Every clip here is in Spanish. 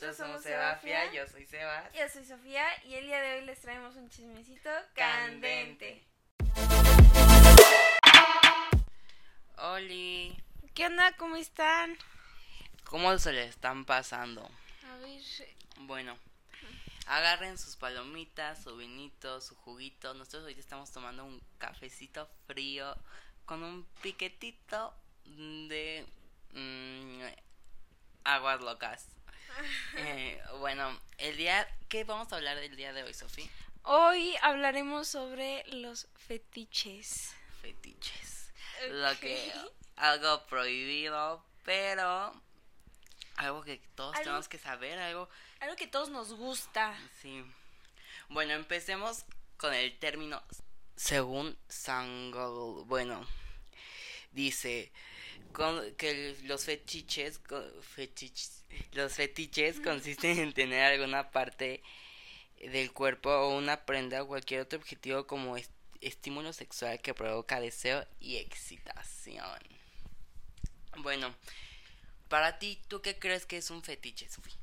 Nosotros somos Sebafia, yo soy Sebas. Yo soy Sofía y el día de hoy les traemos un chismecito candente. Oli, ¿Qué onda? ¿Cómo están? ¿cómo se le están pasando? A ver, Bueno, agarren sus palomitas, su vinito, su juguito. Nosotros ahorita estamos tomando un cafecito frío con un piquetito de mm, aguas locas. Eh, bueno, el día, ¿qué vamos a hablar del día de hoy, Sofía? hoy hablaremos sobre los fetiches. Fetiches. Lo que algo prohibido, pero algo que todos Algo- tenemos que saber, algo Algo que todos nos gusta. Sí. Bueno, empecemos con el término según Sangol. Bueno, dice con- que los fetiches, los fetiches consisten en tener alguna parte del cuerpo o una prenda o cualquier otro objetivo como est- estímulo sexual que provoca deseo y excitación. Bueno, para ti, ¿tú qué crees que es un fetiche, Sofía?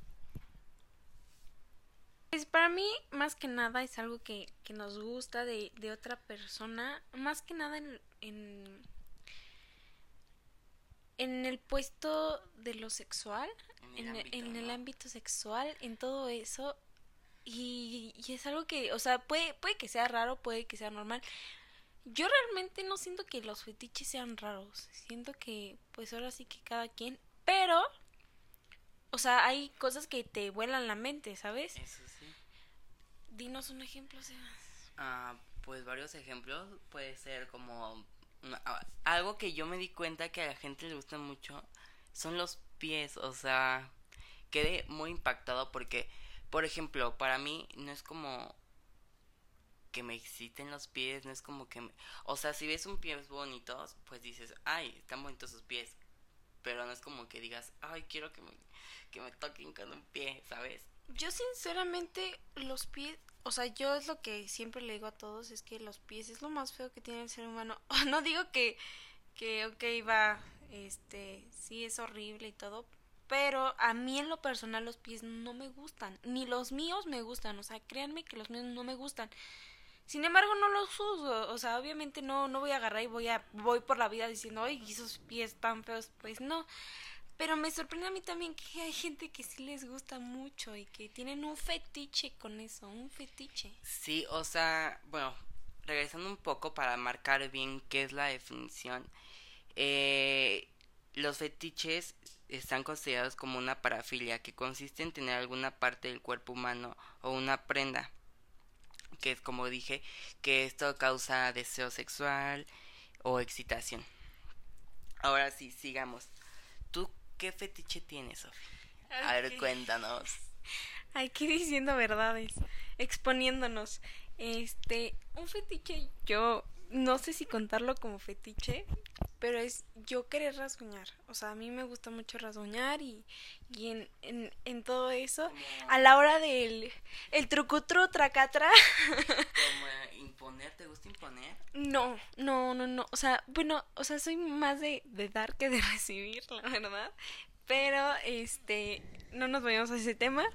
Pues para mí, más que nada, es algo que, que nos gusta de, de otra persona. Más que nada en, en, en el puesto de lo sexual, En el en, ámbito, en el ámbito sexual, en todo eso. Y, y es algo que, o sea, puede, puede que sea raro, puede que sea normal. Yo realmente no siento que los fetiches sean raros. Siento que, pues ahora sí que cada quien. Pero, o sea, hay cosas que te vuelan la mente, ¿sabes? Eso sí. Dinos un ejemplo, Sebas. Ah, pues varios ejemplos. Puede ser como algo que yo me di cuenta que a la gente le gusta mucho son los pies. O sea, quedé muy impactado porque, por ejemplo, para mí no es como que me exciten los pies, no es como que... me- O sea, si ves un pies bonitos, pues dices, ay, están bonitos sus pies. Pero no es como que digas, ay, quiero que me, que me toquen con un pie, ¿sabes? Yo sinceramente los pies, o sea, yo es lo que siempre le digo a todos, es que los pies es lo más feo que tiene el ser humano. No digo que, que, ok, va, este, sí es horrible y todo, pero a mí en lo personal los pies no me gustan, ni los míos me gustan, o sea, créanme que los míos no me gustan. Sin embargo, no los uso, o sea, obviamente no, no voy a agarrar y voy a, voy por la vida diciendo, ay, esos pies tan feos, pues no. Pero me sorprende a mí también que hay gente que sí les gusta mucho y que tienen un fetiche con eso, un fetiche. Sí, o sea, bueno, regresando un poco para marcar bien qué es la definición, eh, los fetiches están considerados como una parafilia que consiste en tener alguna parte del cuerpo humano o una prenda, que es como dije, que esto causa deseo sexual o excitación. Ahora sí, sigamos. ¿Tú qué fetiche tienes, Sofía? A ver, cuéntanos. Aquí diciendo verdades, exponiéndonos. Este, un fetiche, yo no sé si contarlo como fetiche, pero es yo querer rasguñar. O sea, a mí me gusta mucho rasguñar y, y en, en, en todo eso, a la hora del el trucutru tracatra, Como imponer, ¿te gusta imponer? no, no, no, no. O sea, bueno, o sea, soy más de, dar que de recibir, la verdad. Pero, este, no nos vayamos a ese tema.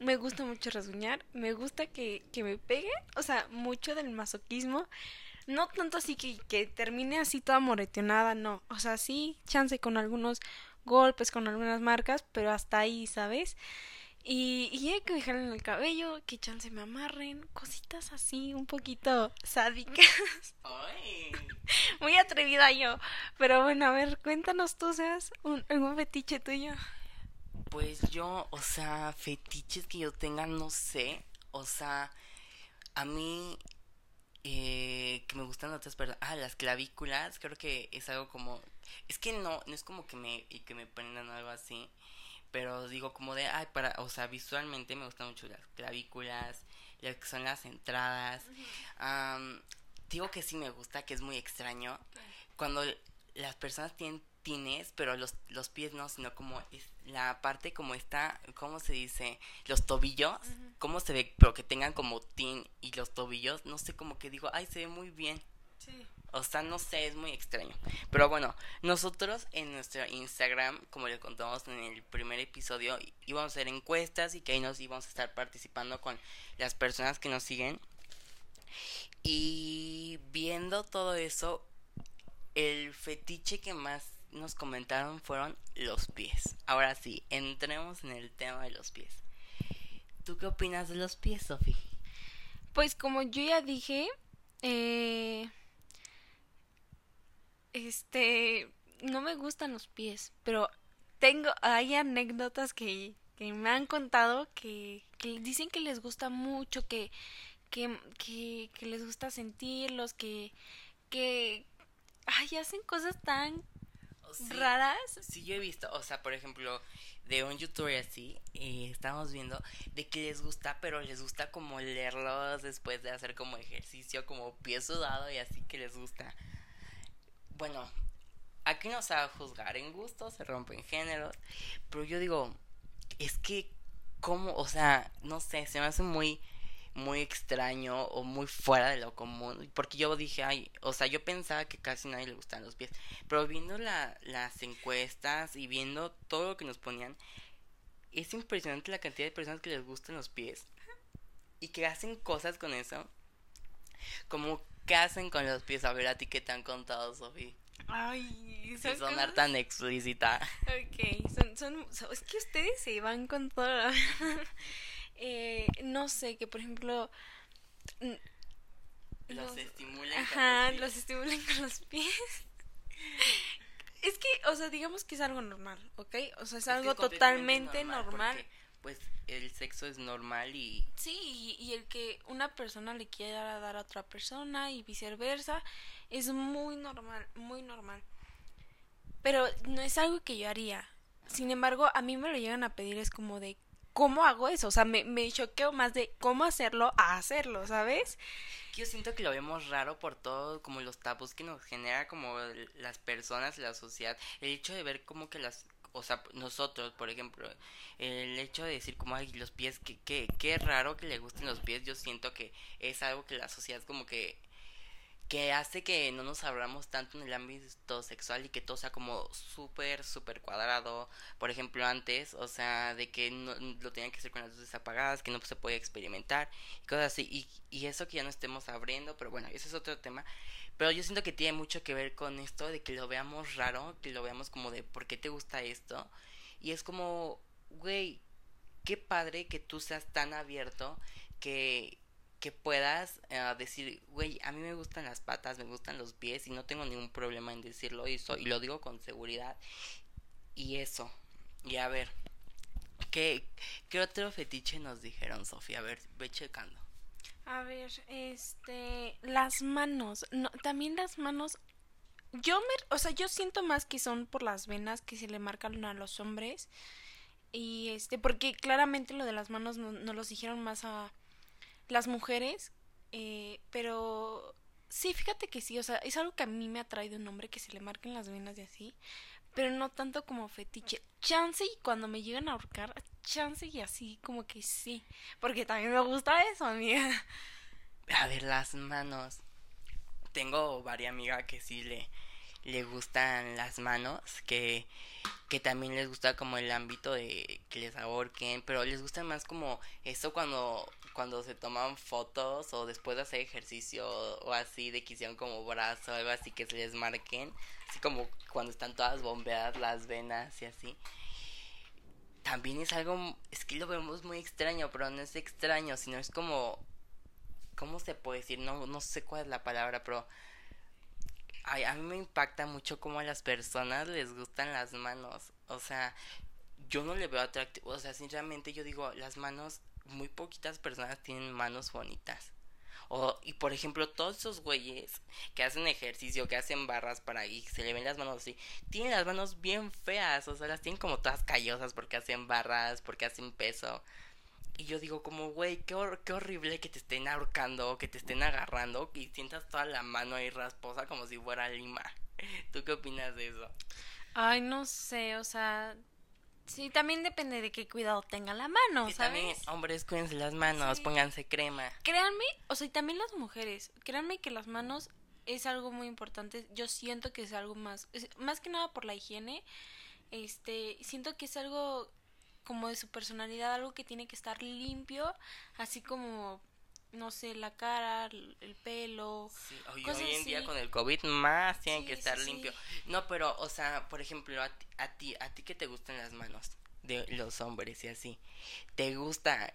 Me gusta mucho rasguñar, me gusta que, que me peguen, o sea, mucho del masoquismo. No tanto así que, que termine así toda moreteonada, no. O sea, sí, chance con algunos golpes, con algunas marcas, pero hasta ahí, ¿sabes? Y, y hay que me jalen el cabello, que chance me amarren, cositas así, un poquito sádicas. ¡Ay! Muy atrevida yo. Pero bueno, a ver, cuéntanos tú, seas un, algún fetiche tuyo. Pues yo, o sea, fetiches que yo tenga, no sé. O sea, a mí eh, que me gustan otras personas. Ah, las clavículas, creo que es algo como. Es que no, no es como que me, y que me prendan algo así. Pero digo como de, ay, para, o sea, visualmente me gustan mucho las clavículas, lo que son las entradas. Am, digo que sí me gusta, que es muy extraño. Cuando las personas tienen tines, pero los, los pies no, sino como es la parte como está, ¿cómo se dice? Los tobillos, ¿cómo se ve? Pero que tengan como tin y los tobillos, no sé, como que digo, ay, se ve muy bien. Sí. O sea, no sé, es muy extraño. Pero bueno, nosotros en nuestro Instagram, como le contamos en el primer episodio, íbamos a hacer encuestas y que ahí nos íbamos a estar participando con las personas que nos siguen. Y viendo todo eso, el fetiche que más nos comentaron fueron los pies. Ahora sí, entremos en el tema de los pies. ¿Tú qué opinas de los pies, Sofi? Pues como yo ya dije, eh, este, no me gustan los pies, pero tengo, hay anécdotas que, que me han contado que, que dicen que les gusta mucho, que, que, que, que les gusta sentirlos, que, que, ay, hacen cosas tan Sí, raras. Sí, yo he visto, o sea, por ejemplo, de un youtuber así, eh, estamos viendo de que les gusta, pero les gusta como leerlos después de hacer como ejercicio, como pie sudado y así que les gusta. Bueno, aquí no se va a juzgar en gusto, se rompen géneros, pero yo digo, es que, ¿cómo? O sea, no sé, se me hace muy muy extraño o muy fuera de lo común. Porque yo dije, ay, o sea, yo pensaba que casi nadie le gustan los pies. Pero viendo la, las encuestas y viendo todo lo que nos ponían, es impresionante la cantidad de personas que les gustan los pies y que hacen cosas con eso. Como, ¿qué hacen con los pies? A ver, a ti qué te han contado, Sofía. Ay, Sin sonar tan explícita. Ok, son, son, son- es que ustedes se van con todo. eh, no sé, que por ejemplo... mm, Los estimulan. con Ajá, los los pies. estimulan con los pies. es que, o sea, digamos que es algo normal, ¿ok? O sea, es, Es que algo totalmente normal. porque, pues el sexo es normal y Sí, y, y el que una persona le quiera dar a otra persona y viceversa es muy normal, muy normal. Pero no es algo que yo haría. Sin embargo, a mí me lo llegan a pedir, es como de, ¿cómo hago eso? O sea, me, me choqueo más de cómo hacerlo a hacerlo, ¿sabes? yo siento que lo vemos raro por todo como los tabús que nos genera como las personas la sociedad el hecho de ver como que las o sea nosotros por ejemplo el hecho de decir como ay los pies que qué qué raro que le gusten los pies yo siento que es algo que la sociedad como que que hace que no nos abramos tanto en el ámbito sexual y que todo sea como súper, súper cuadrado. Por ejemplo, antes, o sea, de que no, lo tenían que hacer con las luces apagadas, que no se podía experimentar y cosas así. Y, y eso que ya no estemos abriendo, pero bueno, ese es otro tema. Pero yo siento que tiene mucho que ver con esto de que lo veamos raro, que lo veamos como de ¿por qué te gusta esto? Y es como, güey, qué padre que tú seas tan abierto que, que puedas eh, decir, güey, a mí me gustan las patas, me gustan los pies y no tengo ningún problema en decirlo y, so- y lo digo con seguridad. Y eso. Y a ver, ¿qué, qué otro fetiche nos dijeron, Sofía? A ver, ve checando. A ver, este, las manos, no, también las manos, yo me, o sea, yo siento más que son por las venas que se le marcan a los hombres y este, porque claramente lo de las manos no, nos los dijeron más a las mujeres, eh, pero sí, fíjate que sí, o sea, es algo que a mí me atrae de un hombre que se le marquen las venas y así, pero no tanto como fetiche. Chance y cuando me llegan a ahorcar, chance y así como que sí, porque también me gusta eso, amiga. A ver, las manos. Tengo varias amigas que sí le, le gustan las manos, que, que también les gusta como el ámbito de que les ahorquen, pero les gusta más como eso cuando, cuando se toman fotos o después de hacer ejercicio o así, de que hicieron como brazo algo así que se les marquen, así como cuando están todas bombeadas las venas y así. También es algo, es que lo vemos muy extraño, pero no es extraño, sino es como ¿cómo se puede decir? No, no sé cuál es la palabra, pero a mí me impacta mucho cómo a las personas les gustan las manos. O sea, yo no le veo atractivo. O sea, sinceramente yo digo, las manos, muy poquitas personas tienen manos bonitas. O, y por ejemplo, todos esos güeyes que hacen ejercicio, que hacen barras para y se le ven las manos así, tienen las manos bien feas, o sea, las tienen como todas callosas porque hacen barras, porque hacen peso. Y yo digo como, güey, qué, qué horrible que te estén ahorcando, que te estén agarrando y sientas toda la mano ahí rasposa como si fuera lima. ¿Tú qué opinas de eso? Ay, no sé, o sea, sí, también depende de qué cuidado tenga la mano, y también, ¿sabes? hombres, cuídense las manos, Sí. pónganse crema. Créanme, o sea, y también las mujeres, créanme que las manos es algo muy importante. Yo siento que es algo más, más que nada por la higiene. Este, siento que es algo como de su personalidad, algo que tiene que estar limpio, así como no sé, la cara, el, pelo. Sí, hoy, en día con el COVID más tienen que estar limpio. No, pero, o sea, por ejemplo, a ti, a ti, a ti que te gustan las manos de los hombres y así, ¿te gusta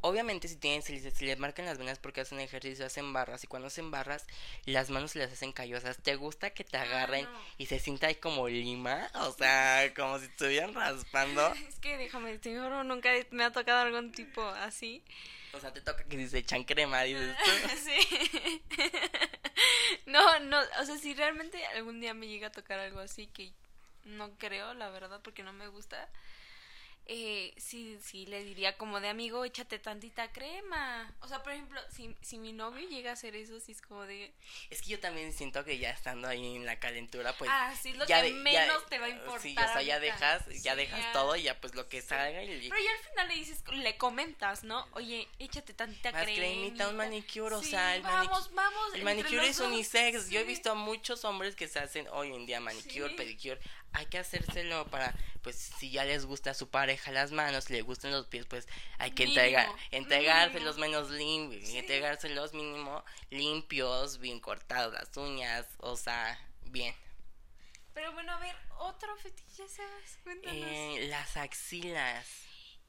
obviamente si tienen, si les, les marcan las venas porque hacen ejercicio, hacen barras y cuando hacen barras las manos se les hacen callosas. ¿Te gusta que te ah, agarren y se sienta ahí como lima? O sea, como si estuvieran raspando. es que déjame, nunca me ha tocado algún tipo así. O sea, te toca que si se echan crema, dices tú. sí. no, no, o sea, si realmente algún día me llega a tocar algo así que no creo, la verdad, porque no me gusta eh, sí, sí, le diría como de amigo, échate tantita crema. O sea, por ejemplo, si, si mi novio llega a hacer eso, sí es como de... Es que yo también siento que ya estando ahí en la calentura, pues... Ah, sí, lo que menos te va a importar. Sí, o sea, ya dejas, ya dejas todo y ya pues lo que salga y... Pero ya al final le dices, le comentas, ¿no? Oye, échate tantita Más cremita. un manicure, o sea, el vamos, vamos, El manicure es unisex. Yo he visto a muchos hombres que se hacen hoy en día manicure, pedicure hay que hacérselo para, pues, si ya les gusta a su pareja las manos, si le gustan los pies, pues hay que entregar, entregárselos menos limpios, entregárselos mínimo limpios, bien cortados las uñas, o sea, bien. Pero bueno, a ver, otro fetiche, ¿sabes? Cuéntanos. Eh, las axilas.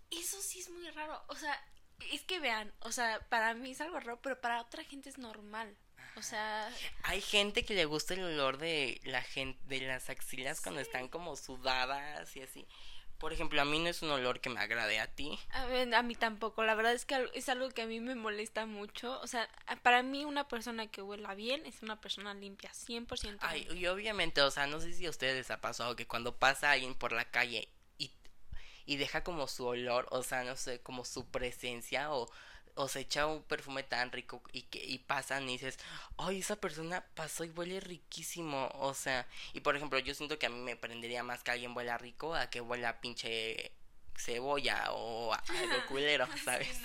Eso sí es muy raro, o sea, es que vean, o sea, para mí es algo raro, pero para otra gente es normal. O sea, hay gente que le gusta el olor de la gente de las axilas cuando están como sudadas y así. Por ejemplo, a mí no es un olor que me agrade a ti. A, ver, a mí tampoco. La verdad es que es algo que a mí me molesta mucho. O sea, para mí una persona que huela bien es una persona limpia, 100%. Ay, y obviamente, o sea, no sé si a ustedes les ha pasado que cuando pasa alguien por la calle y, y deja como su olor, o sea, no sé, como su presencia o o se echa un perfume tan rico y que y pasan y dices, ay, esa persona pasó y huele riquísimo. O sea, y por ejemplo, yo siento que a mí me prendería más que alguien huela rico a que huela pinche cebolla o algo culero, ¿sabes?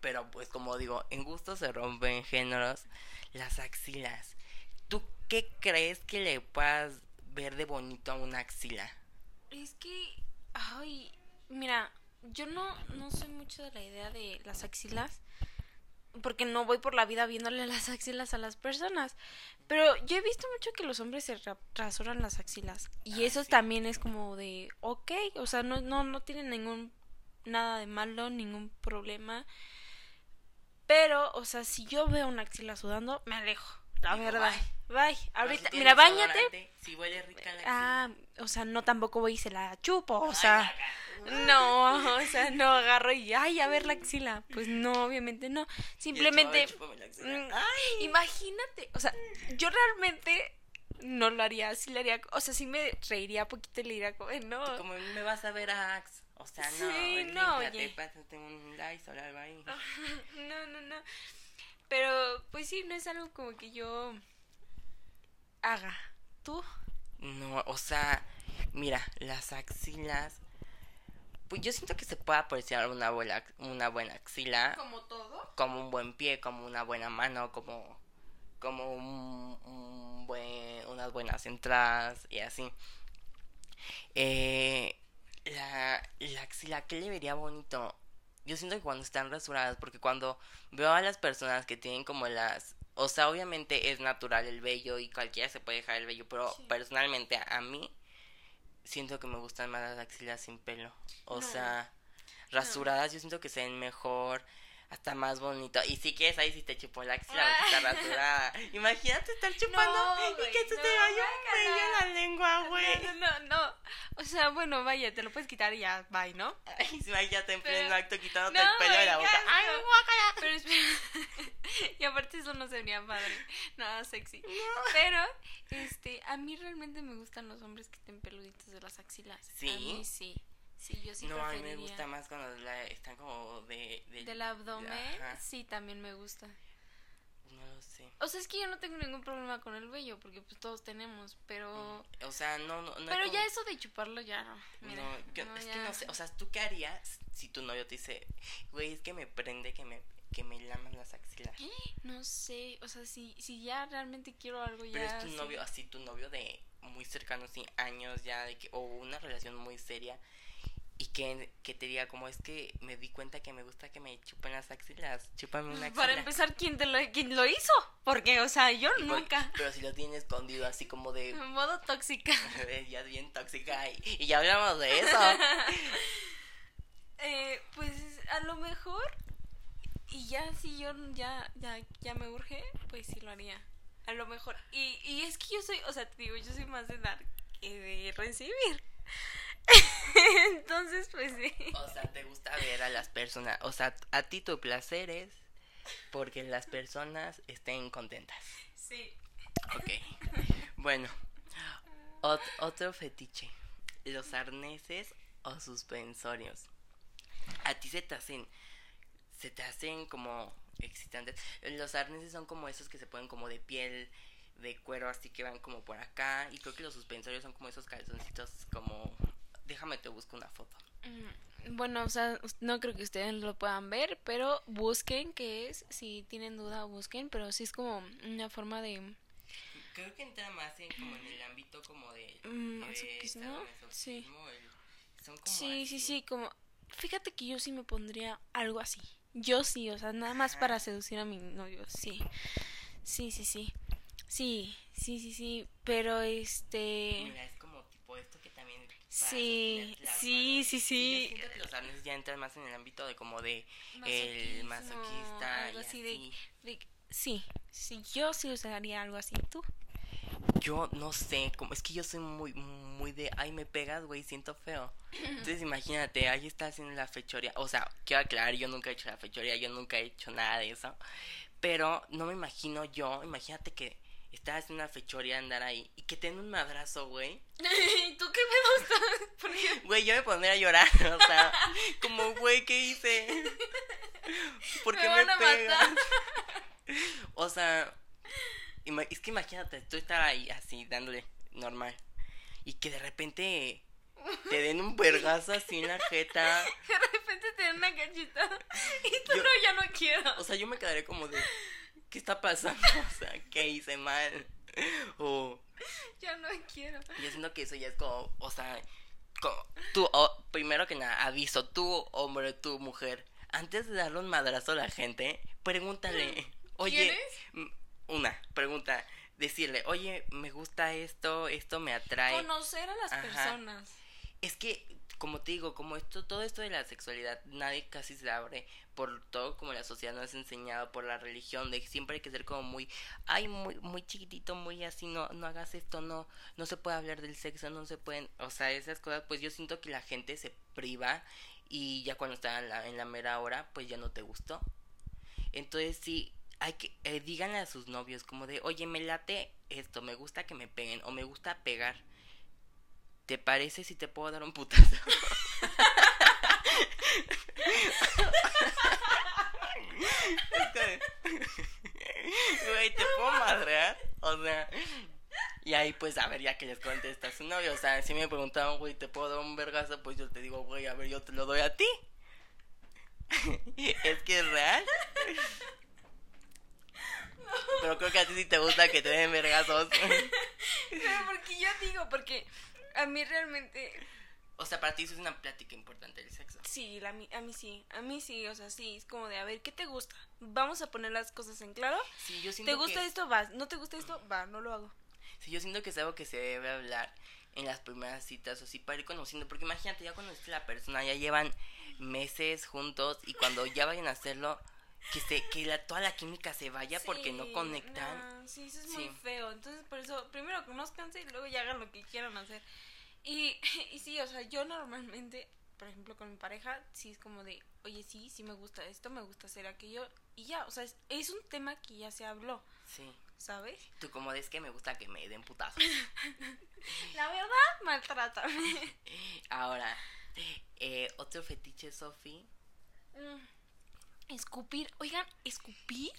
Pero pues como digo, en gusto se rompen géneros las axilas. ¿Tú qué crees que le puedas ver de bonito a una axila? Es que, ay, mira, yo no, no soy mucho de la idea de las axilas, porque no voy por la vida viéndole las axilas a las personas. Pero yo he visto mucho que los hombres se rasuran las axilas. Y ah, eso también es como de, ok, o sea, no, no, no tienen ningún, nada de malo, ningún problema. Pero, o sea, si yo veo una axila sudando, me alejo, la verdad. Bye. Ahorita, mira, bañate. Si huele rica la Ah, o sea, no tampoco voy y se la chupo, o sea. No, o sea, no agarro y ay, a ver la axila. Pues no, obviamente no. Simplemente mm, imagínate, o sea, yo realmente no lo haría, sí le haría, o sea, sí me reiría poquito y le diría como, no. Como me vas a ver a Axe. O sea, no, sí, no, oye. pásate un like o algo ahí. No, no, no. Pero pues sí, no es algo como que yo haga. ¿Tú? No, o sea, mira, las axilas. Pues yo siento que se puede apreciar una buena, una buena axila. ¿Como todo? Como un buen pie, como una buena mano, como, como un, buen, unas buenas entradas y así. Eh, la, la axila, ¿qué le vería bonito? Yo siento que cuando están rasuradas, porque cuando veo a las personas que tienen como las o sea, obviamente es natural el vello y cualquiera se puede dejar el vello, pero personalmente a mí siento que me gustan más las axilas sin pelo. O sea, rasuradas yo siento que se ven mejor hasta más bonito. Y si quieres, ahí si te chupó la axila o está rasurada. Imagínate estar chupando y que se te vaya un la lengua, güey. No, no, no, O sea, bueno, vaya, te lo puedes quitar y ya, bye, ¿no? Imagínate en pleno acto quitándote el pelo de la boca. ¡Ay, guácala! Pero espera. y aparte eso no se vería padre. Nada sexy. Pero, este, a mí realmente me gustan los hombres que estén peluditos de las axilas. ¿Sí? A mí sí. Sí, yo sí No, a mí me gusta más cuando están como de... Del abdomen, sí, también me gusta. No lo sé. O sea, es que yo no tengo ningún problema con el vello, porque pues todos tenemos, pero... Mm, o sea, no, no, Pero ya eso de chuparlo ya no. no, es que no sé, o sea, ¿tú qué harías si tu novio te dice, güey, es que me prende que me que me lamas las axilas. No sé, o sea, si, si ya realmente quiero algo ya... Pero es tu sí. novio, así tu novio de muy cercano, así años ya, de que, o una relación muy seria. Y que, que te diga como es que me di cuenta que me gusta que me chupen las axilas. Chúpame una axila. Para empezar, ¿quién, te lo, ¿quién lo hizo? Porque, o sea, yo Y por- nunca. Pero si lo tiene escondido así como de... Modo tóxica. ya es bien tóxica. Y, y ya hablamos de eso. Eh, pues a lo mejor y ya si yo ya ya ya me urge, pues sí lo haría. A lo mejor. Y, y es que yo soy, o sea, te digo, yo soy más de dar que de recibir. Entonces, pues sí. O sea, te gusta ver a las personas. O sea, a ti tu placer es porque las personas estén contentas. Sí. Ok. Bueno, ot- otro fetiche. Los arneses o suspensorios. A ti se te hacen. Se te hacen como excitantes. Los arneses son como esos que se ponen como de piel, de cuero, así que van como por acá. Y creo que los suspensorios son como esos calzoncitos como. Déjame te busco una foto. Mm, Bueno, o sea, no creo que ustedes lo puedan ver, pero busquen qué es, si tienen duda busquen, pero sí es como una forma de Creo que entra más en como en el ámbito como de, Mm, sadomasoquismo, el- son como Sí, sí, así. sí, como... Fíjate que yo sí me pondría algo así. Yo sí, o sea, nada más para seducir a mi novio, sí. Sí, sí, sí. Sí, sí, sí, sí. Pero este... Mira, es como tipo esto que también para Sí, sí, sí, sí. yo siento que los arneses ya entran más en el ámbito de como de el masoquista algo y así de- sí, sí, yo sí usaría algo así. ¿Tú? Yo no sé, como es que yo soy muy muy de ay me pegas, güey, siento feo. Entonces imagínate, ahí está haciendo la fechoría. O sea, quiero aclarar, yo nunca he hecho la fechoría, yo nunca he hecho nada de eso. Pero no me imagino yo, imagínate que estás haciendo una fechoría andar ahí y que te den un madrazo, güey. ¿Y tú qué me gusta? Porque Güey, yo me pondría a llorar, o sea, como, güey, ¿qué hice? ¿Por Me qué me, pegas? matar. O sea, es que imagínate, tú estar ahí así, dándole normal, y que de repente te den un vergazo así en la jeta. de repente te dan una cachetada y tú Yo- no, ya no quiero. O sea, yo me quedaría como de, ¿qué está pasando? O sea, ¿qué hice mal? O Ya no quiero. yo siento que eso ya es como, o sea, como, tú, primero que nada, aviso, tú, hombre, tú, mujer, antes de darle un madrazo a la gente, pregúntale, oye, una, pregunta, decirle, oye, me gusta esto, esto me atrae. Conocer a las Ajá. personas. Es que, como te digo, como esto, todo esto de la sexualidad, nadie casi se abre por todo como la sociedad nos ha enseñado, por la religión, de que siempre hay que ser como muy, ay, muy, muy chiquitito, muy así, no, no hagas esto, no, no se puede hablar del sexo, no se pueden, o sea, esas cosas, pues yo siento que la gente se priva y ya cuando está en la, en la mera hora, pues ya no te gustó. Entonces sí, hay que, eh, díganle a sus novios como de, oye, me late esto, me gusta que me peguen o me gusta pegar. ¿Te parece si te puedo dar un putazo? Güey, ¿te puedo madrear? O sea... Y ahí pues a ver ya que les contesta su novio. O sea, si me preguntaban, güey, ¿te puedo dar un vergazo? Pues yo te digo, güey, a ver, yo te lo doy a ti. es que es real. Pero creo que a ti sí te gusta que te den vergazos. Pero porque yo digo, porque a mí realmente o sea, para ti eso es una plática importante del sexo. sí, la, a mí sí, a mí sí, o sea, sí, es como de, a ver, ¿qué te gusta? Vamos a poner las cosas en claro. Sí, yo siento ¿Te gusta que... esto? Va. ¿No te gusta esto? Va, no lo hago. Sí, yo siento que es algo que se debe hablar en las primeras citas o así para ir conociendo. Porque imagínate, ya conociste a la persona, ya llevan meses juntos y cuando ya vayan a hacerlo, que se que la, toda la química se vaya porque no conectan. sí, eso es muy feo. Entonces, por eso, primero conozcanse y luego ya hagan lo que quieran hacer. Y, y sí, o sea, yo normalmente, por ejemplo, con mi pareja, sí es como de, oye, sí, sí me gusta esto, me gusta hacer aquello. Y ya, o sea, es, es un tema que ya se habló, Sí. ¿sabes? Tú como es que me gusta que me den putazos. La verdad, maltrátame. Ahora, eh, otro fetiche, Sofi. Mm, Escupir, oigan, escupir.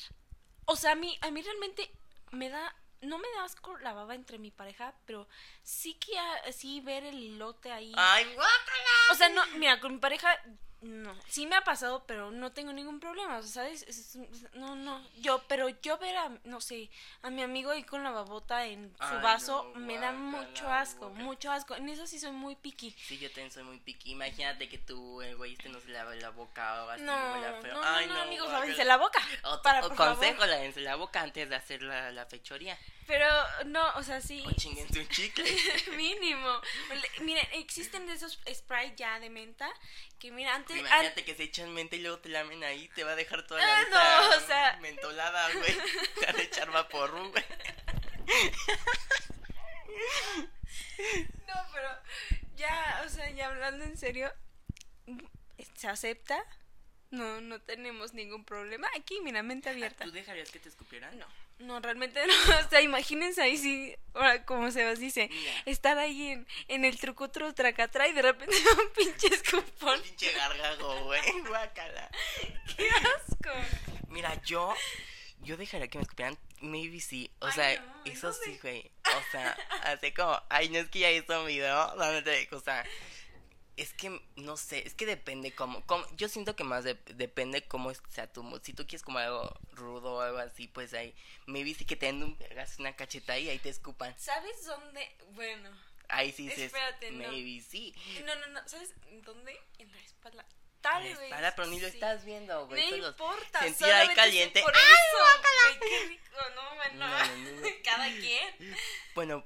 O sea, a mí, a mí realmente me da, no me da asco la baba entre mi pareja, pero sí que así ver el hilote ahí. ¡Ay, guácala! O sea, no, mira, con mi pareja No, sí me ha pasado, pero no tengo ningún problema, ¿sabes? no, no, yo, pero yo ver a, no sé, a mi amigo ahí con la babota en su vaso me da mucho asco, mucho asco. En eso sí soy muy piqui. Sí, yo también soy muy piqui. Imagínate que tú, el güey, este no se lave la boca o así, no, feo. No, Ay, no, no, amigos, lávense la boca. O, para, o consejo, lávense la boca antes de hacer la, la fechoría. Pero no, o sea, sí. O chinguense un chicle. Mínimo. Miren, existen de esos spray ya de menta que mira, Imagínate que se echan menta y luego te lamen ahí, te va a dejar toda la ah, no, o sea... mentolada, güey. Te van a echar vaporru, güey. No, pero ya, o sea, ya hablando en serio, ¿se acepta? No, no tenemos ningún problema. Aquí, mira, mente abierta. ¿Tú dejarías que te escupieran? No. No, realmente no. O sea, imagínense ahí sí, ahora como se os dice, estar ahí en, en el trucutru tracatra y de repente un pinche escupón. Pinche gargajo, güey. Guácala. Qué asco. Mira, yo, yo dejaría que me escupieran, maybe sí. O sea, eso sí, güey. O sea, así como, ay, no es que ya hizo un video, o sea, es que no sé, es que depende cómo, yo siento que más depende cómo sea tu mood. Si tú quieres como algo rudo o algo así, pues ahí, maybe sí que te den un una cacheta y ahí te escupan. ¿Sabes dónde? Bueno. Ahí sí Espérate, maybe sí. No, no, no, ¿sabes dónde? En la espalda. Tal vez. Espalda, pero ni lo estás viendo, güey. No importa. Sentir ahí caliente. Por ¡Ay, eso, qué rico, no, bueno. no, Cada quien. Bueno,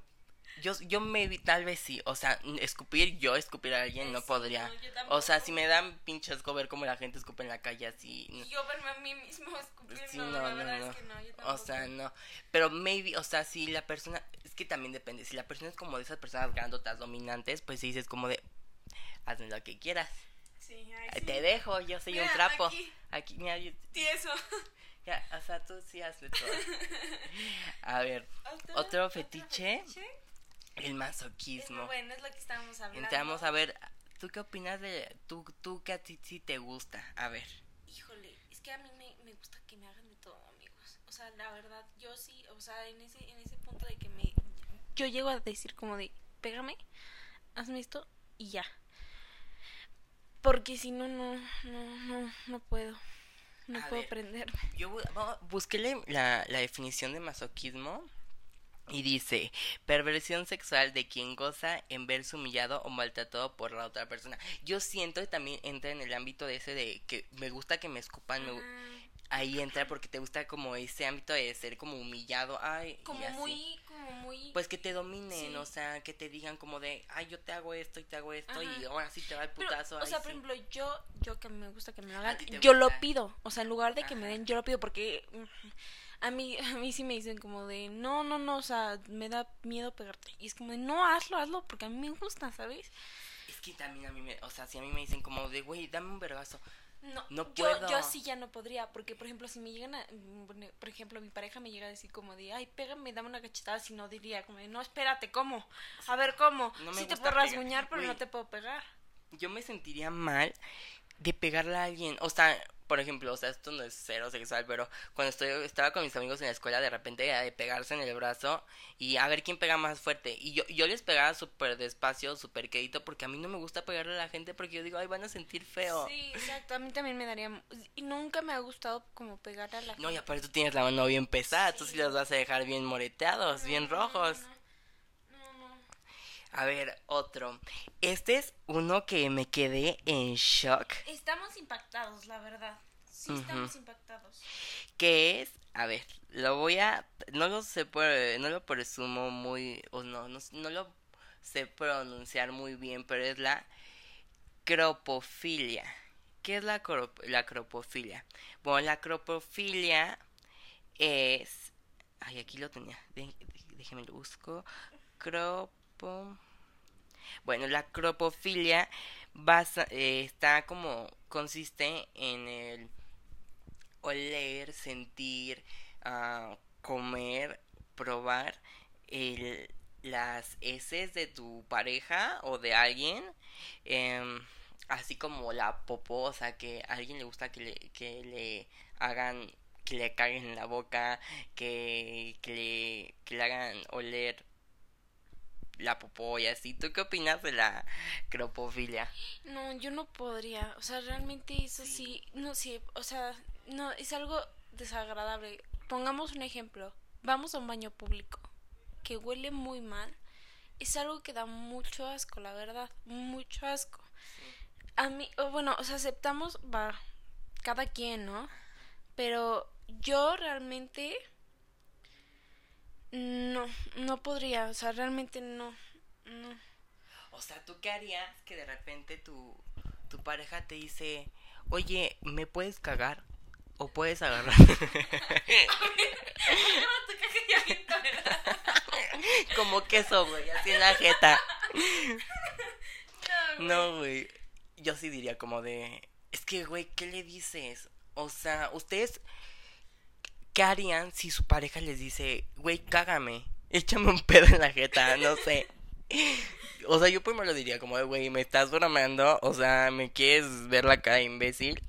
yo, yo maybe, tal vez sí, o sea, escupir, yo escupir a alguien no podría. o sea, si me dan pinches asco ver cómo la gente escupe en la calle así. Yo verme a mí mismo escupir, no, la verdad es que no, yo O sea, no. Pero maybe, o sea, si la persona, es que también depende, si la persona es como de esas personas grandotas dominantes, pues si dices como de, hazme lo que quieras. Sí, Te dejo, yo soy un trapo. Aquí, aquí mira, yo... Tieso. Ya, o sea, tú sí haces todo. A ver, ¿otro, fetiche? El masoquismo. Bueno, es lo que estábamos hablando. Entramos a ver, ¿tú qué opinas de tú, tú que a ti sí te gusta? A ver. Híjole, es que a mí me, me gusta que me hagan de todo, amigos. O sea, la verdad, yo sí, o sea, en ese, en ese punto de que me... Yo llego a decir como de, pégame, hazme esto y ya. Porque si no, no, no, no, no puedo. No puedo aprenderme. Yo busqué la, la definición de masoquismo y dice, perversión sexual de quien goza en verse humillado o maltratado por la otra persona. Yo siento que también entra en el ámbito de ese de que me gusta que me escupan, ahí entra porque te gusta como ese ámbito de ser como humillado, ay, como muy, como muy, pues que te dominen, o sea, que te digan como de, ay, yo te hago esto y te hago esto y ahora sí te va el putazo. o sea, por ejemplo, yo, yo que me gusta que me lo hagan, yo lo pido, o sea, en lugar de que me den, yo lo pido porque a mí, a mí sí me dicen como de, no, no, no, o sea, me da miedo pegarte. Y es como de, no, hazlo, hazlo, porque a mí me gusta, ¿sabes? Es que también a mí me, o sea, si a mí me dicen como de, güey, dame un vergazo. No, no puedo. Yo, yo sí ya no podría, porque por ejemplo, si me llegan a, por ejemplo, mi pareja me llega a decir como de, ay, pégame, dame una cachetada, si no diría como de, no, espérate, ¿cómo? A ver, ¿cómo? No sí te puedo rasguñar, pero no te puedo pegar. Yo me sentiría mal de pegarle a alguien, o sea, por ejemplo, o sea, esto no es cero sexual, pero cuando estoy, estaba con mis amigos en la escuela, de repente era de pegarse en el brazo y a ver quién pega más fuerte. Y yo, yo les pegaba súper despacio, súper quedito, porque a mí no me gusta pegarle a la gente porque yo digo, ay, van a sentir feo. Sí, exacto, a mí también me daría... Y nunca me ha gustado como pegar a la gente. No, y aparte tú tienes la mano bien pesada, tú sí los vas a dejar bien moreteados, bien rojos. A ver, otro. Este es uno que me quedé en shock. Estamos impactados, la verdad. Sí, estamos impactados. ¿Qué es? A ver, lo voy a. No lo sé, no lo presumo muy. O no, no, lo sé pronunciar muy bien, pero es la cropofilia. ¿Qué es la, la cropofilia? Bueno, la cropofilia es. Ay, aquí lo tenía. déjeme lo busco. Cropofilia bueno, la cropofilia eh, está como consiste en el oler, sentir, uh, comer, probar las heces de tu pareja o de alguien, eh, así como la poposa que a alguien le gusta que le, que le hagan que le caguen en la boca, que le hagan oler la popó y así. ¿Tú qué opinas de la cropofilia? No, yo no podría. O sea, realmente eso sí, no sí, o sea, no, es algo desagradable. Pongamos un ejemplo. Vamos a un baño público que huele muy mal. Es algo que da mucho asco, la verdad, mucho asco. A mí, bueno, o sea, aceptamos, va, cada quien, ¿no? Pero yo realmente no, no podría, o sea, realmente no, no. O sea, ¿tú qué harías que de repente tu, tu pareja te dice, oye, ¿me puedes cagar? ¿O puedes agarrar? Como queso, güey, así en la jeta. No, güey. Yo sí diría como de... Es que, güey, ¿qué le dices? O sea, ustedes... ¿Qué harían si su pareja les dice, güey, cágame, échame un pedo en la jeta, no sé? O sea, yo primero diría como, güey, me estás bromeando, o sea, me quieres ver la cara imbécil.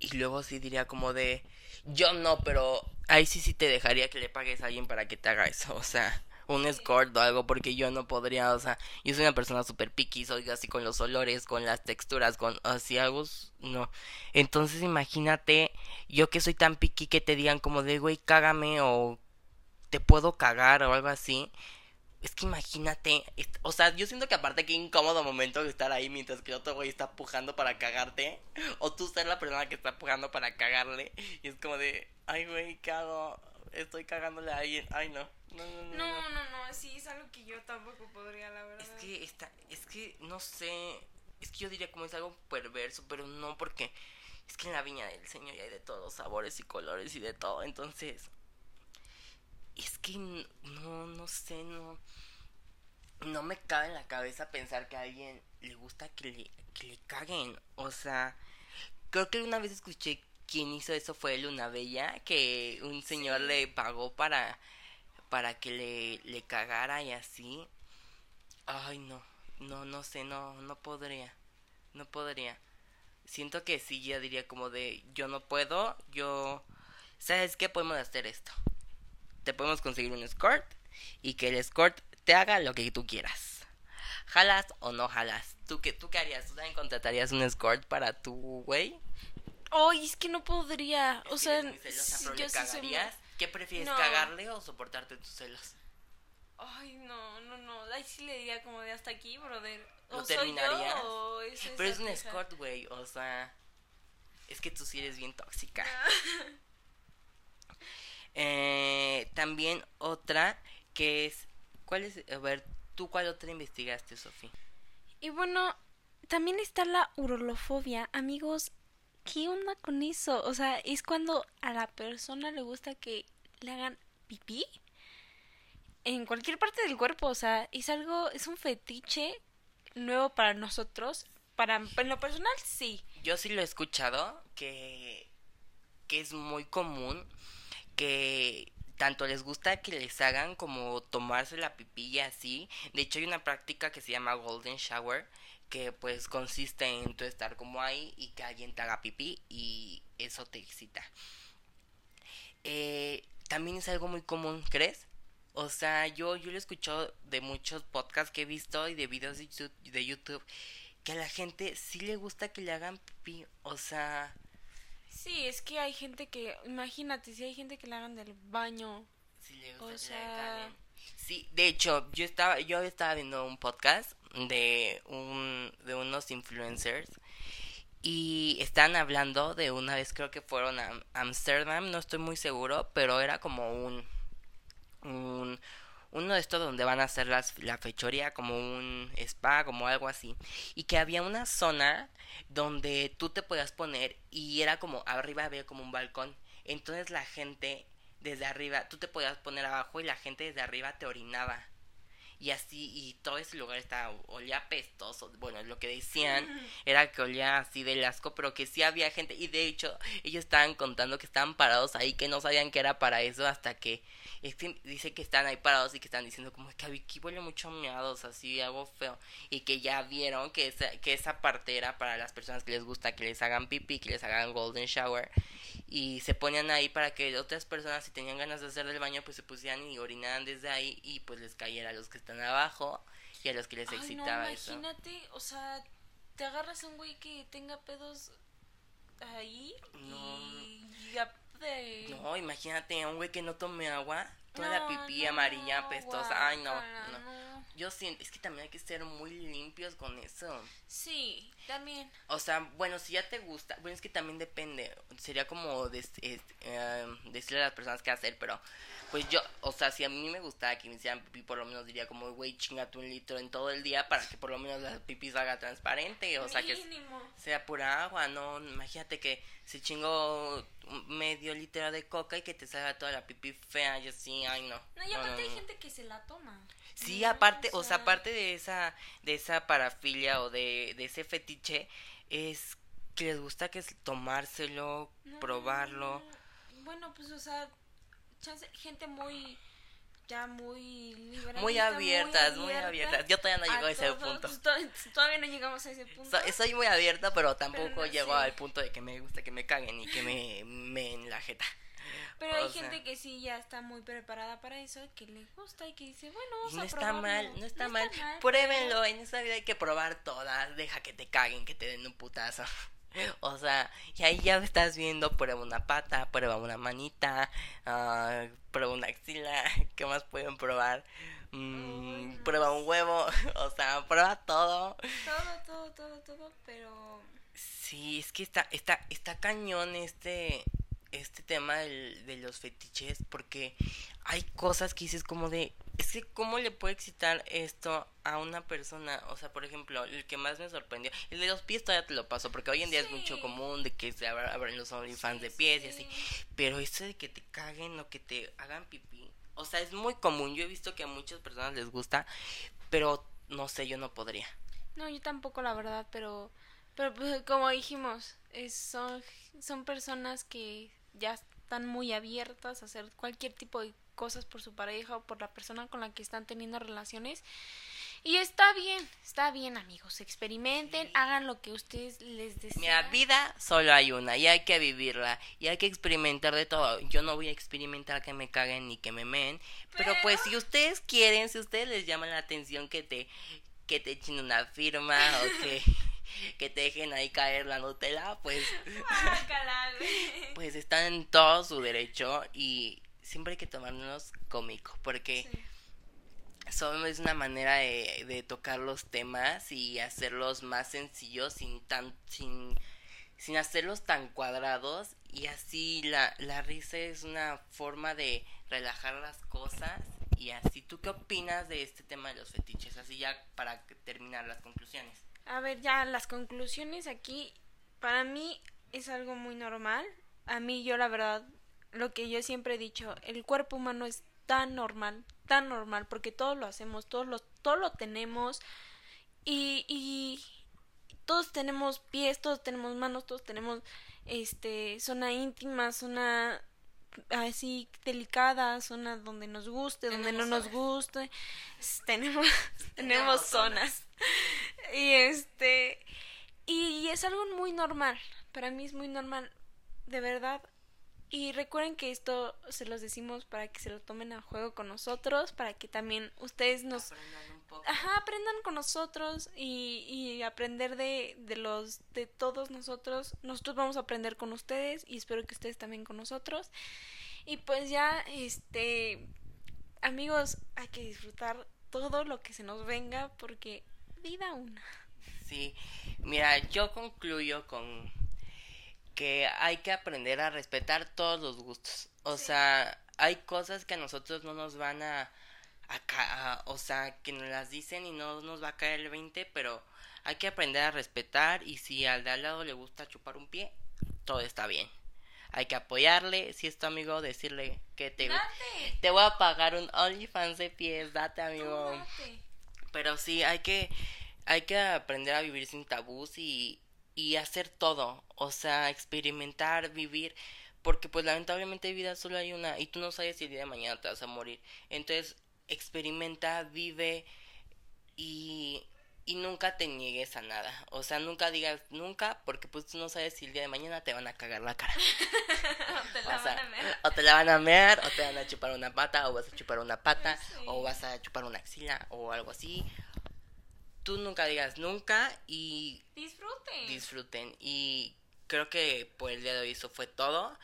Y luego sí diría como de, yo no, pero ahí sí sí te dejaría que le pagues a alguien para que te haga eso, o sea, un escort o algo, porque yo no podría, o sea, yo soy una persona súper piqui, soy así con los olores, con las texturas, con así algo, no. Entonces imagínate, yo que soy tan piqui que te digan como de, güey, cágame o te puedo cagar o algo así. Es que imagínate, o sea, yo siento que aparte qué incómodo momento de estar ahí mientras que otro güey está pujando para cagarte, o tú ser la persona que está pujando para cagarle, y es como de, ay güey, ¿qué hago? Estoy cagándole a alguien, ay no. No, no, no. No, no, no, sí, es algo que yo tampoco podría, la verdad. Es que está, es que no sé, es que yo diría como es algo perverso, pero no porque es que en la viña del Señor ya hay de todos sabores y colores y de todo, entonces es que no, no sé, no. No me cabe en la cabeza pensar que a alguien le gusta que le, que le caguen. O sea, creo que una vez escuché quien hizo eso fue Luna Bella, que un señor le pagó para, para que le, le cagara y así. Ay, no, no, no sé, no, no podría, no podría. Siento que sí, ya diría como de, yo no puedo, yo, ¿sabes qué? Podemos hacer esto te podemos conseguir un escort y que el escort te haga lo que tú quieras. ¿Jalas o no jalas? ¿Tú qué, tú qué harías? ¿Tú también contratarías un escort para tu güey? Ay, es que no podría. O sea, yo sí ¿Qué prefieres, cagarle o soportarte tus celos? Ay, no, no, no. Ahí sí le diría como de hasta aquí, brother. O ¿Lo terminarías? Pero es un escort, güey. O sea, es que tú sí eres bien tóxica. Eh, también otra que es, ¿cuál es? A ver, ¿tú cuál otra investigaste, Sofía? Y bueno, también está la urolofobia. Amigos, ¿qué onda con eso? O sea, es cuando a la persona le gusta que le hagan pipí en cualquier parte del cuerpo. O sea, es algo, es un fetiche nuevo para nosotros. Para, en lo personal, sí. Yo sí lo he escuchado, que, que es muy común que tanto les gusta que les hagan como tomarse la pipilla así. De hecho hay una práctica que se llama Golden Shower que pues consiste en tu estar como ahí y que alguien te haga pipí y eso te excita. Eh, también es algo muy común, ¿crees? O sea, yo, yo lo he escuchado de muchos podcasts que he visto y de videos de YouTube, de YouTube que a la gente sí le gusta que le hagan pipí. O sea, Sí, es que hay gente que, imagínate, si hay gente que le hagan del baño. Sí, le o sea... Sí, de hecho, yo estaba, yo estaba viendo un podcast de un, de unos influencers y están hablando de una vez creo que fueron a Amsterdam, no estoy muy seguro, pero era como un, un uno de estos donde van a hacer las, la fechoría, como un spa, como algo así. Y que había una zona donde tú te podías poner y era como, arriba había como un balcón. Entonces la gente desde arriba, tú te podías poner abajo y la gente desde arriba te orinaba. Y así, y todo ese lugar estaba, olía pestoso, bueno, lo que decían era que olía así del asco, pero que sí había gente, y de hecho, ellos estaban contando que estaban parados ahí, que no sabían que era para eso, hasta que, dice que están ahí parados y que están diciendo como que aquí huele mucho miados, así, algo feo, y que ya vieron que esa, que esa parte era para las personas que les gusta que les hagan pipí, que les hagan golden shower, y se ponían ahí para que otras personas si tenían ganas de hacer del baño pues se pusieran y orinaran desde ahí y pues les cayera a los que están abajo y a los que les excitaba eso. Imagínate, o sea, te agarras a un güey que tenga pedos ahí y No, imagínate a un güey que no tome agua, toda la pipí amarilla, pestosa. Ay, no, no. Yo siento, es que también hay que ser muy limpios con eso. Sí, también. O sea, bueno, si ya te gusta, bueno, es que también depende. Sería como eh, decirle a las personas qué hacer, pero pues yo, o sea, si a mí me gustaba que me hicieran pipí, por lo menos diría como, güey, chingate un litro en todo el día para que por lo menos la pipí salga transparente, o sea, que sea pura agua, no, imagínate que se chingó medio litro de coca y que te salga toda la pipí fea y así, ay no. No, y aparte hay gente que se la toma. Sí, aparte, o sea, aparte de esa, de esa parafilia o de, de ese fetiche, es que les gusta que es tomárselo, probarlo. Bueno, pues, o sea, gente muy ya muy muy abiertas, muy, abiertas. Yo todavía no llego a, ese punto. todavía no llegamos a ese punto. soy muy abierta, pero tampoco llego al punto de que me gusta que me caguen y que me, me en la jeta. Pero hay gente que sí ya está muy preparada para eso, que le gusta y que dice, bueno, vamos no está mal, no está mal. Pruébenlo, en esta vida hay que probar todas, deja que te caguen, que te den un putazo. O sea, y ahí ya estás viendo, prueba una pata, prueba una manita, uh, prueba una axila, ¿qué más pueden probar? Mm, prueba un huevo, o sea, prueba todo. Todo, todo, todo, todo, pero... Sí, es que está, está, está cañón este, este tema del, de los fetiches porque hay cosas que dices como de es que cómo le puede excitar esto a una persona o sea por ejemplo el que más me sorprendió el de los pies todavía te lo paso porque hoy en día es mucho común de que se abran los OnlyFans de pies y así. pero esto de que te caguen o que te hagan pipí o sea es muy común. Yo he visto que a muchas personas les gusta pero no sé yo no podría. No yo tampoco la verdad pero pero pues, como dijimos es, son son personas que ya están muy abiertas a hacer cualquier tipo de cosas por su pareja o por la persona con la que están teniendo relaciones. Y está bien, está bien amigos, experimenten, hagan lo que ustedes les deseen. Mira, vida solo hay una y hay que vivirla y hay que experimentar de todo. Yo no voy a experimentar que me caguen ni que me meen, pero, pues si ustedes quieren, si ustedes les llama la atención que te que te echen una firma o que que te dejen ahí caer la Nutella, pues. pues están en todo su derecho y siempre hay que tomarnos cómico, porque. Solo es una manera de, de, tocar los temas y hacerlos más sencillos sin tan sin, sin hacerlos tan cuadrados y así la, la risa es una forma de relajar las cosas y así tú qué opinas de este tema de los fetiches así ya para terminar las conclusiones a ver, ya las conclusiones aquí, para mí es algo muy normal. A mí yo la verdad, lo que yo siempre he dicho, el cuerpo humano es tan normal, tan normal, porque todos lo hacemos, todos lo, todos lo tenemos y, y todos tenemos pies, todos tenemos manos, todos tenemos este zona íntima, zona así delicada, zona donde nos guste, donde no nos guste. Tenemos tenemos zonas. y este y es algo muy normal. Para mí es muy normal, de verdad. Y recuerden que esto se los decimos para que se lo tomen a juego con nosotros, para que también ustedes nos Ajá, aprendan con nosotros y, y aprender de, de los de todos nosotros. Nosotros vamos a aprender con ustedes y espero que ustedes también con nosotros. Y pues ya, este, amigos, hay que disfrutar todo lo que se nos venga porque vida una. Sí, mira, yo concluyo con que hay que aprender a respetar todos los gustos. O sea, hay cosas que a nosotros no nos van a, a, o sea, que nos las dicen y no nos va a caer el 20, pero hay que aprender a respetar y si al de al lado le gusta chupar un pie, todo está bien. hay que apoyarle. Si es tu amigo, decirle que te, Date. te voy a pagar un OnlyFans de pies, date amigo. date. Pero sí, hay que, hay que aprender a vivir sin tabús y, y hacer todo. O sea, experimentar, vivir. Porque pues lamentablemente vida solo hay una y tú no sabes si el día de mañana te vas a morir. Entonces, experimenta, vive y, y nunca te niegues a nada. O sea, nunca digas nunca porque pues tú no sabes si el día de mañana te van a cagar la cara. te la O sea, van a ver. o te la van a mear, o te van a chupar una pata, o vas a chupar una pata, Sí. o vas a chupar una axila, o algo así. Tú nunca digas nunca y Disfruten. disfruten. Y creo que por el día de hoy eso fue todo.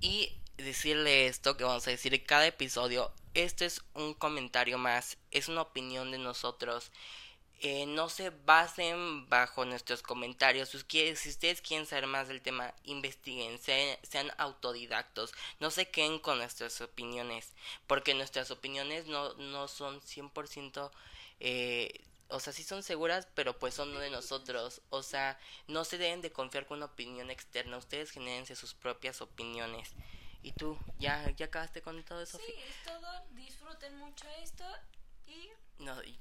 Y decirle esto que vamos a decir en cada episodio. Este es un comentario más, es una opinión de nosotros. Eh, no se basen bajo nuestros comentarios. Si ustedes- quieren saber más del tema, investiguen, se- sean autodidactos. No se queden con nuestras opiniones, porque nuestras opiniones no, no son 100%... Eh, o sea, sí son seguras, pero pues son de nosotros. O sea, no se deben de confiar con una opinión externa. Ustedes genérense sus propias opiniones. Y tú, ¿ya, ya acabaste con todo eso? Sí, es todo. Disfruten mucho esto. Y No, y-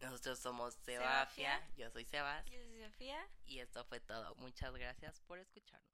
nosotros somos Sebafia. Sebafia, yo soy Sebas. yo soy Sofía. Y esto fue todo. Muchas gracias por escucharnos.